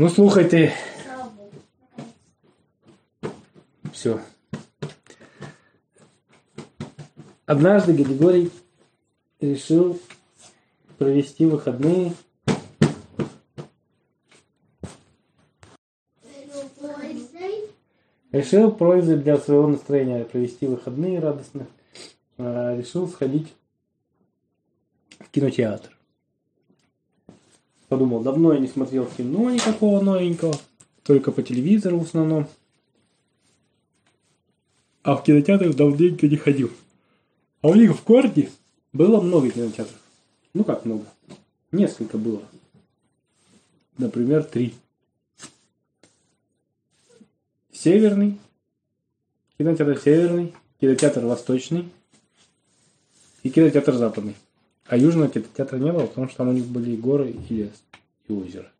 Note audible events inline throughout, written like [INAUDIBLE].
Ну слухайте, все. Однажды Григорий решил провести выходные Решил пользы для своего настроения провести выходные радостно. А, Решил сходить в кинотеатр. Подумал, давно я не смотрел кино никакого новенького. Только по телевизору в основном. А в кинотеатр давненько не ходил. А у них в городе было много кинотеатров. Ну как много? Несколько было. Например, три. Северный, кинотеатр Северный, кинотеатр Восточный и кинотеатр Западный. А Южного кинотеатра не было, потому что там у них были и горы, и лес, и озеро.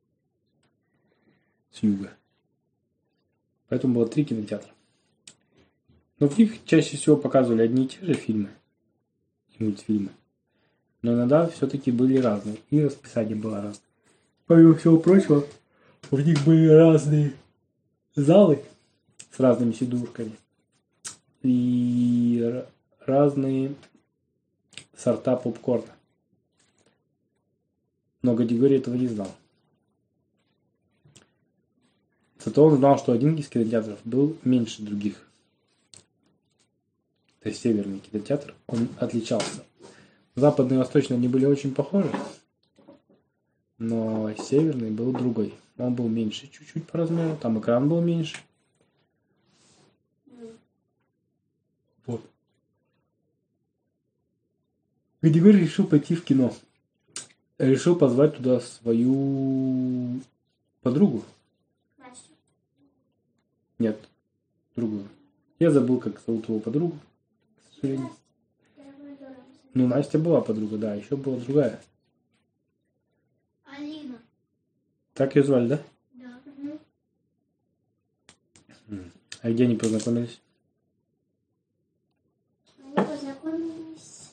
С юга. Поэтому было три кинотеатра. Но в них чаще всего показывали одни и те же фильмы и мультфильмы. Но иногда все-таки были разные. И расписание было разное. Помимо всего прочего, в них были разные залы с разными сидушками и разные сорта попкорна. Но Гадигорий этого не знал. Зато он знал, что один из кинотеатров был меньше других. То есть северный кинотеатр, он отличался. Западный и восточный они были очень похожи, но северный был другой. Он был меньше чуть-чуть по размеру, там экран был меньше. Вот. Григорий решил пойти в кино. Решил позвать туда свою подругу. Настя. Нет, другую. Я забыл, как зовут его подругу, к сожалению. Ну, Настя была подруга, да, еще была другая. Алина. Так ее звали, да? Да. А где они познакомились? Мы познакомились,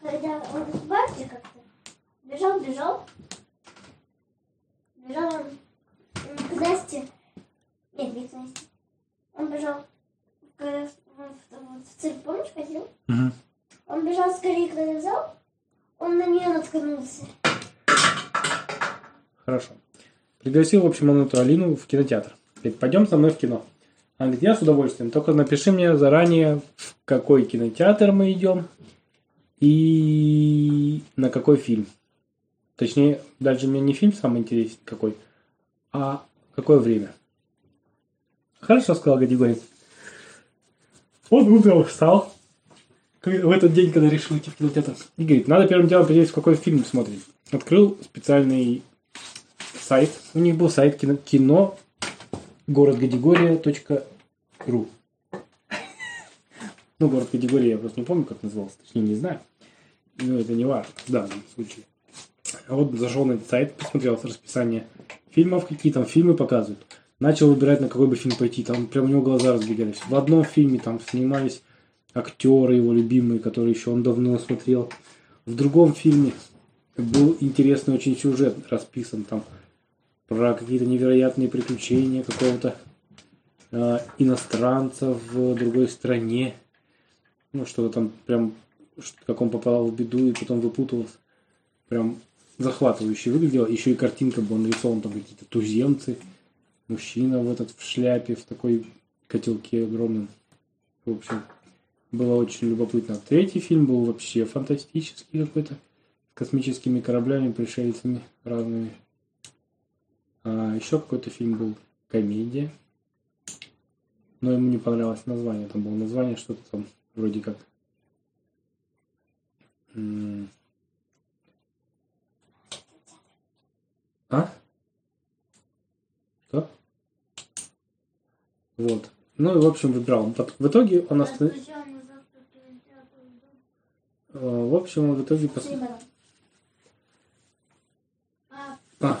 когда он в парке как-то бежал, бежал. Бежал он м, к Насте. Насте. Он бежал в, в- в- в цирк, помнишь, ходил? Угу. Он бежал скорее, когда в зал. Он на нее наткнулся. Хорошо. Пригласил, в общем, он эту Алину в кинотеатр. Говорит, пойдем со мной в кино. Она говорит, я с удовольствием, только напиши мне заранее, в какой кинотеатр мы идем и на какой фильм. Точнее, даже мне не фильм самый интересный какой, а какое время. Хорошо, сказал Гадигорий. Он утром встал в этот день, когда решил идти в кинотеатр. И говорит, надо первым делом определить, какой фильм смотреть. Открыл специальный сайт. У них был сайт кино, кино городкатегория.ру. Ну, город категория я просто не помню, как назывался, точнее не знаю. Но это не важно в данном случае. А вот зашел на этот сайт, посмотрел расписание фильмов, какие там фильмы показывают. Начал выбирать, на какой бы фильм пойти. Там прям у него глаза разбегались. В одном фильме там снимались актеры его любимые, которые еще он давно смотрел. В другом фильме был интересный очень сюжет расписан там про какие-то невероятные приключения какого-то э, иностранца в другой стране. Ну, что-то там прям, как он попал в беду и потом выпутывался. Прям захватывающе выглядело. Еще и картинка была нарисована, там какие-то туземцы. Мужчина в этот в шляпе, в такой котелке огромном. В общем, было очень любопытно. Третий фильм был вообще фантастический какой-то. С космическими кораблями, пришельцами разными. А еще какой-то фильм был комедия. Но ему не понравилось название. Там было название что-то там вроде как. А? Что? Вот. Ну и в общем выбрал. В итоге он останов- Сначала на завтра в кинотеатр идем. э, В общем, он в итоге пос... А, А,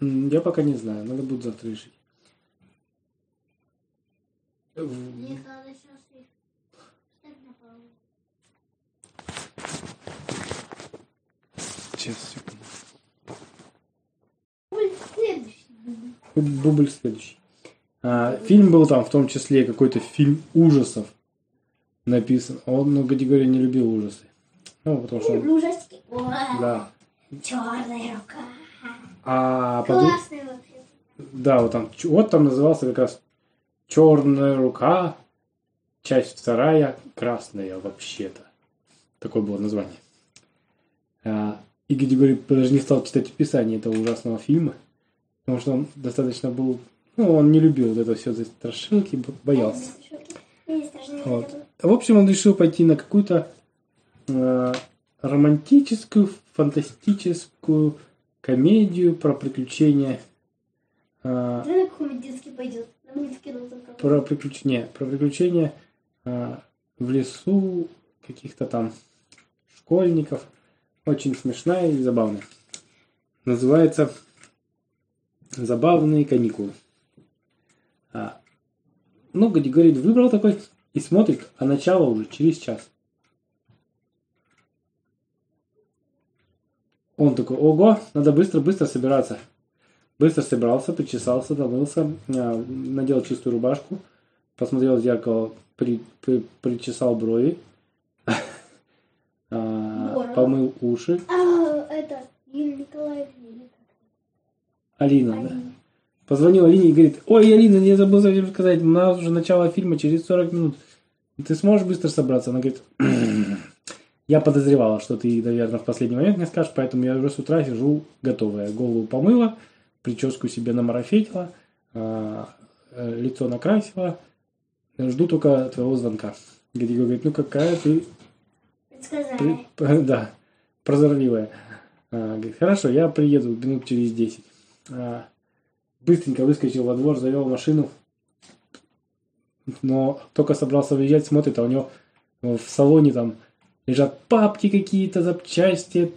я пока не знаю. Надо будет завтра решить. В- Мне надо сейчас Бубль следующий. А, фильм был там, в том числе какой-то фильм ужасов написан. Он, ну, категория не любил ужасы. Ну, потому что... Он- люблю ужастики. Да. Черная рука. А потом... Классный вообще. Да, вот там, вот там назывался как раз Черная рука, часть вторая, красная вообще-то. Такое было название. А, и Григорий даже не стал читать описание этого ужасного фильма, потому что он достаточно был, ну, он не любил вот это все за страшилки, бо- боялся. Вот. В общем, он решил пойти на какую-то э, романтическую, фантастическую комедию про приключения. э, на какой-нибудь детский пойдет. Про приключения, про приключения э, в лесу каких-то там школьников. Очень смешная и забавная. Называется «Забавные каникулы». А, ну, говорит, выбрал такой и смотрит, а начало уже через час. Он такой, ого, надо быстро-быстро собираться. Быстро собрался, причесался, намылся, а, надел чистую рубашку, посмотрел в зеркало, при, при- причесал брови, [LAUGHS] а, помыл уши. А, это, Юлия Николаевна. или как? Алина, да. Алина. Позвонил Алине и говорит, ой, Алина, я забыл совсем сказать, у нас уже начало фильма через 40 минут. Ты сможешь быстро собраться? Она говорит, я подозревала, что ты, наверное, в последний момент не скажешь, поэтому я уже с утра сижу готовая. Голову помыла, прическу себе намарафетила, а, э, лицо накрасила. Жду только твоего звонка. Григорий говорит, ну какая ты при- [LAUGHS] да, прозорливая. А, говорит, хорошо, я приеду минут через 10. А, быстренько выскочил во двор, завел машину. Но только собрался выезжать, смотрит, а у него в салоне там лежат папки какие-то, запчасти,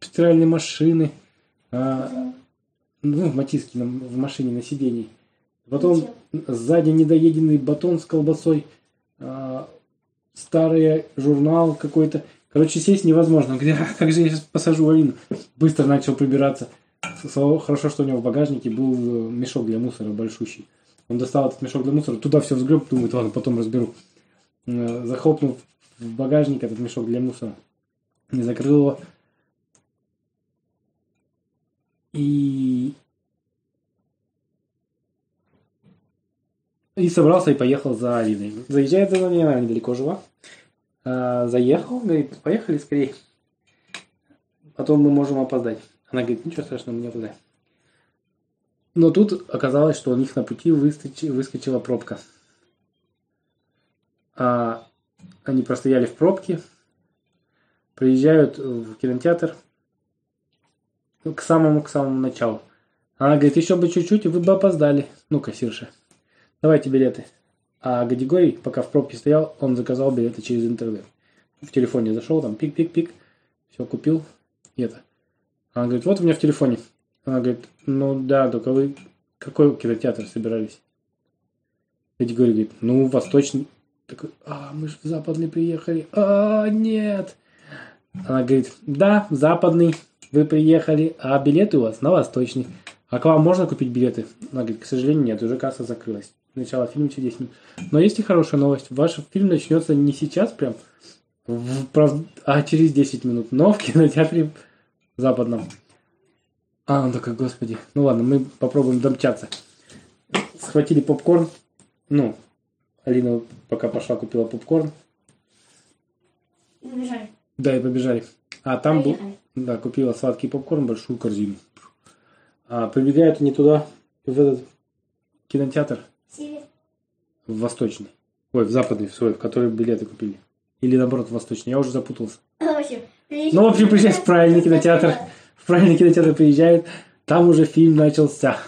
стиральные машины. а, ну, матиски на- в машине на сидении. Потом сзади недоеденный батон с колбасой, а, старый журнал какой-то. Короче, сесть невозможно. «А, [LAUGHS] как же я сейчас посажу Алину? Быстро начал прибираться. Хорошо, что у него в багажнике был э, мешок для мусора большущий. Он достал этот мешок для мусора, туда все взгреб, думает, ладно, потом разберу. Э, Захлопнул в багажник этот мешок для мусора. Не закрыл его. И... И собрался и поехал за Алиной. Заезжает за ней, она недалеко жила. А, заехал, говорит, поехали скорее. Потом мы можем опоздать. Она говорит, ничего страшного, мы не опоздаем. Но тут оказалось, что у них на пути выскочила пробка. А, они простояли в пробке, приезжают в кинотеатр к самому к самому началу. Она говорит, еще бы чуть-чуть, и вы бы опоздали. Ну, кассирша. Давайте билеты. А Гадигорий, пока в пробке стоял, он заказал билеты через интернет. В телефоне зашел, там пик-пик-пик, все купил. И это. Она говорит, вот у меня в телефоне. Она говорит, ну да, только вы какой кинотеатр собирались? Гадигорий говорит, ну, восточный. Такой, а, мы же в западный приехали. А, нет. Она говорит, да, западный, вы приехали, а билеты у вас на восточный. А к вам можно купить билеты? Она говорит, к сожалению, нет, уже касса закрылась. Начало фильма через 10 минут. Но есть и хорошая новость. Ваш фильм начнется не сейчас прям, а через 10 минут, но в кинотеатре западном. А, он такой, господи. Ну ладно, мы попробуем домчаться. Схватили попкорн. Ну, Алина пока пошла, купила попкорн. И убежали. Да, и побежали. А там был... Да, купила сладкий попкорн, большую корзину. А прибегают они туда, в этот кинотеатр, Север. в восточный. Ой, в западный, в свой, в который билеты купили. Или наоборот, в восточный. Я уже запутался. В общем, Ну, в общем, приезжают в правильный кинотеатр. В правильный кинотеатр приезжают. Там уже фильм начался.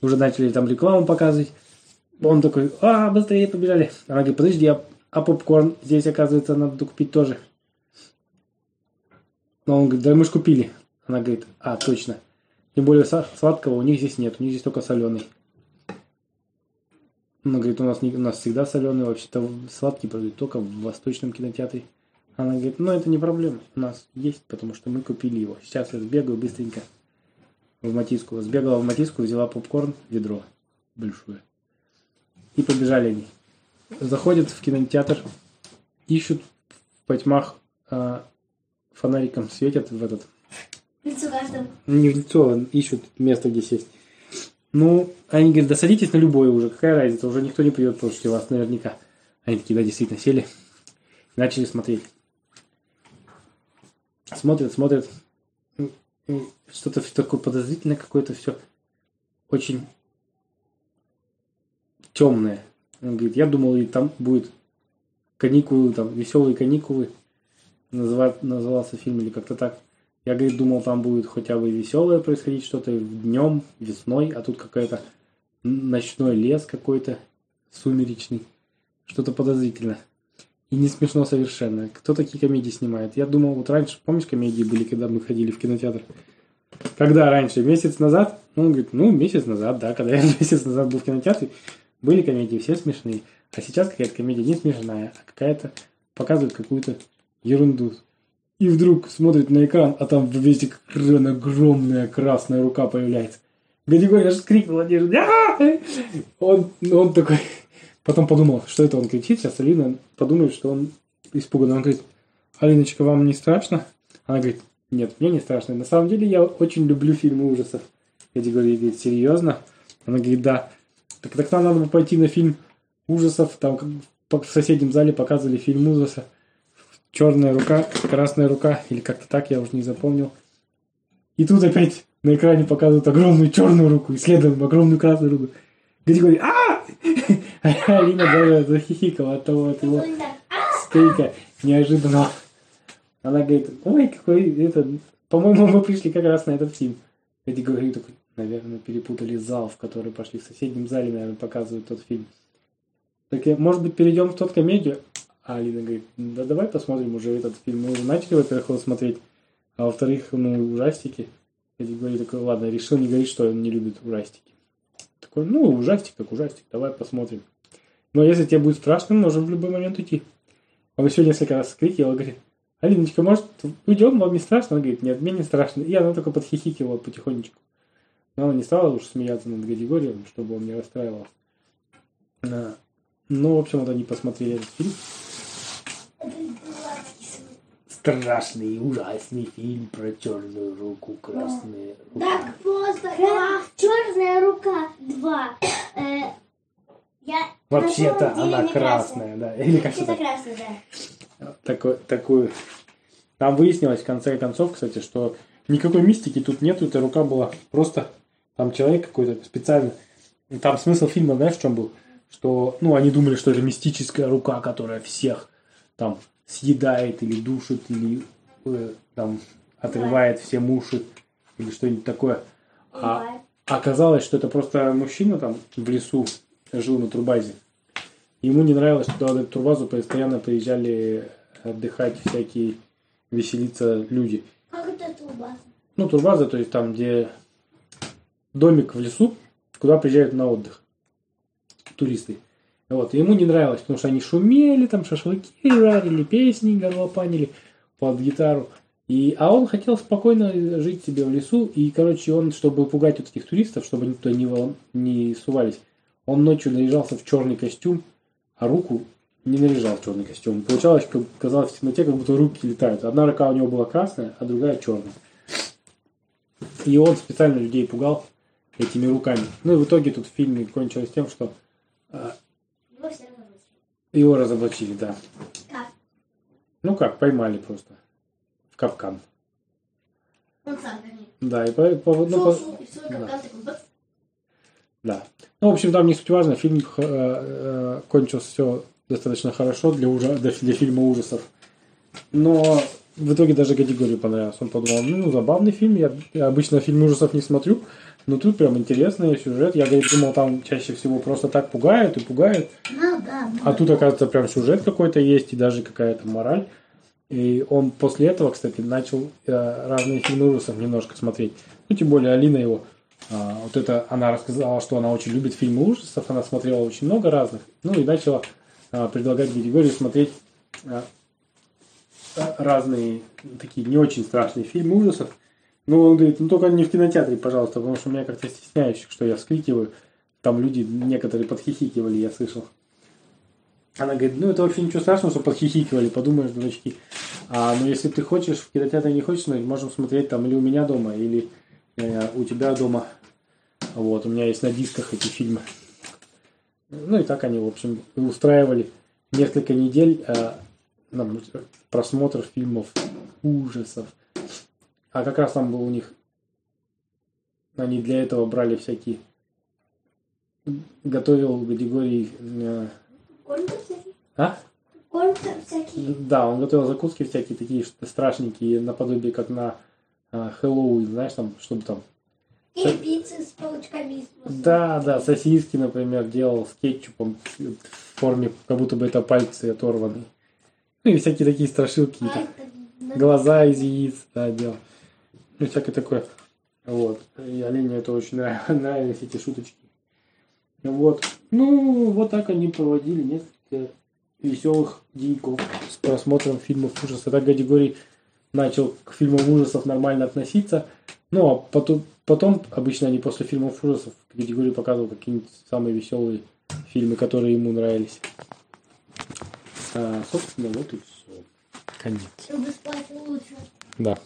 Уже начали там рекламу показывать. Он такой, а, быстрее побежали. Она говорит, подожди, а, а попкорн здесь, оказывается, надо купить тоже. Но он говорит, да мы ж купили. Она говорит, а, точно. Тем более сладкого у них здесь нет, у них здесь только соленый. Она говорит, у нас, не, у нас всегда соленый, вообще-то сладкий продают только в восточном кинотеатре. Она говорит, ну это не проблема, у нас есть, потому что мы купили его. Сейчас я сбегаю быстренько. в Матиску. Сбегала в Матиску, взяла попкорн, ведро большое. И побежали они. Заходят в кинотеатр, ищут в потьмах а, фонариком светят в этот... Лицо каждому. Не в лицо, а ищут место, где сесть. Ну, они говорят, да садитесь на любое уже, какая разница, уже никто не придет слушать вас наверняка. Они такие, да, действительно, сели, начали смотреть. Смотрят, смотрят, что-то такое подозрительное какое-то все, очень темное. Он говорит, я думал, и там будет каникулы, там, веселые каникулы, называть, назывался фильм или как-то так. Я, говорит, думал, там будет хотя бы веселое происходить что-то днем, весной, а тут какая-то ночной лес какой-то, сумеречный, что-то подозрительно. И не смешно совершенно. Кто такие комедии снимает? Я думал, вот раньше, помнишь, комедии были, когда мы ходили в кинотеатр? Когда раньше? Месяц назад? Ну, он говорит, ну, месяц назад, да, когда я [LAUGHS] месяц назад был в кинотеатре, были комедии, все смешные. А сейчас какая-то комедия не смешная, а какая-то показывает какую-то ерунду. И вдруг смотрит на экран, а там весь экран огромная красная рука появляется. Гадигорий аж крикнул Надежде. «А!» Он, он такой... Потом подумал, что это он кричит. Сейчас Алина подумает, что он испуган. Он говорит, Алиночка, вам не страшно? Она говорит, нет, мне не страшно. На самом деле я очень люблю фильмы ужасов. Гадигорий говорит, серьезно? Она говорит, да. Так, так нам надо бы пойти на фильм ужасов. Там в соседнем зале показывали фильм ужаса черная рука, красная рука, или как-то так, я уже не запомнил. И тут опять на экране показывают огромную черную руку, и следом огромную красную руку. Где говорит, а Алина даже захихикала от того, от его стейка неожиданно. Она говорит, ой, какой это, по-моему, мы пришли как раз на этот фильм. Эдди говорит такой, наверное, перепутали зал, в который пошли. В соседнем зале, наверное, показывают тот фильм. Так, может быть, перейдем в тот комедию? А Алина говорит, да давай посмотрим уже этот фильм. Мы уже начали, во-первых, его смотреть, а во-вторых, ну, ужастики. Я говорю, такой, ладно, решил не говорить, что он не любит ужастики. Такой, ну, ужастик как ужастик, давай посмотрим. Но если тебе будет страшно, можем в любой момент уйти. Он еще несколько раз крикивал, говорит, Алиночка, может, уйдем, вам не страшно? Она говорит, нет, мне не страшно. И она только подхихикивала потихонечку. Но она не стала уж смеяться над Гадигорием, чтобы он не расстраивался. Ну, в общем, вот они посмотрели этот фильм страшный и ужасный фильм про черную руку, красную руку. Так просто. Кра... Черная рука. Два. Э, я Вообще-то она красная, да. Или как Вообще-то красная, да. Такой, такую. Там выяснилось в конце концов, кстати, что никакой мистики тут нету, эта рука была просто там человек какой-то специально. Там смысл фильма, знаешь, в чем был? Что, ну, они думали, что это мистическая рука, которая всех там съедает или душит, или э, там отрывает все уши или что-нибудь такое. А оказалось, что это просто мужчина там в лесу жил на турбазе. Ему не нравилось, что на эту турбазу постоянно приезжали отдыхать всякие, веселиться люди. Как это турбаза? Ну, турбаза, то есть там, где домик в лесу, куда приезжают на отдых туристы. Вот. ему не нравилось, потому что они шумели, там шашлыки жарили, песни горлопанили под гитару. И, а он хотел спокойно жить себе в лесу, и, короче, он, чтобы пугать вот этих туристов, чтобы они туда не, не сувались, он ночью наряжался в черный костюм, а руку не наряжал в черный костюм. Получалось, как казалось в темноте, как будто руки летают. Одна рука у него была красная, а другая черная. И он специально людей пугал этими руками. Ну и в итоге тут в фильме кончилось тем, что а, Его все разоблачили. Его разоблачили, да. Как? Ну как, поймали просто. В капкан. Он сам, вернее. Да, и по, по- ну, по- шел, и свой да. капкан такой, бац. да. Ну, в общем, там не суть важно. Фильм э, э, кончился все достаточно хорошо для, ужа, для, для фильма ужасов. Но в итоге даже категорию понравился. Он подумал, ну, забавный фильм. Я, я обычно фильм ужасов не смотрю. Но тут прям интересный сюжет. Я говорит, думал, там чаще всего просто так пугают и пугают. Ну да. А тут, оказывается, прям сюжет какой-то есть и даже какая-то мораль. И он после этого, кстати, начал э, разные фильмы ужасов немножко смотреть. Ну, тем более Алина его, а, вот это, она рассказала, что она очень любит фильмы ужасов, она смотрела очень много разных. Ну, и начала а, предлагать Григорию смотреть а, разные такие не очень страшные фильмы ужасов. Ну, он говорит, ну только не в кинотеатре, пожалуйста, потому что меня как-то стесняюсь, что я вскрикиваю. Там люди некоторые подхихикивали, я слышал. Она говорит, ну это вообще ничего страшного, что подхихикивали, подумаешь, дурачки. А, ну если ты хочешь, в кинотеатре не хочешь смотреть, можем смотреть там или у меня дома, или э, у тебя дома. Вот, у меня есть на дисках эти фильмы. Ну и так они, в общем, устраивали несколько недель э, просмотр фильмов ужасов. А как раз там был у них, они для этого брали всякие, готовил категории э, а? Кольца всякие. Да, он готовил закуски всякие такие страшненькие, наподобие как на а, Хэллоуин, знаешь, там, чтобы там... И пиццы с паучками. Да, да, сосиски, например, делал с кетчупом в форме, как будто бы это пальцы оторваны. Ну и всякие такие страшилки. А там, Глаза из яиц, да, делал. Ну, всякое такое. Вот. И Олене это очень нрав- [LAUGHS] нравились, эти шуточки. Вот. Ну, вот так они проводили несколько веселых деньков с просмотром фильмов ужасов. Так Гадигорий начал к фильмам ужасов нормально относиться. Ну, а потом, потом обычно они после фильмов ужасов Гадигорий показывал какие-нибудь самые веселые фильмы, которые ему нравились. А, собственно, вот и все. Конец. Чтобы спать лучше. Да.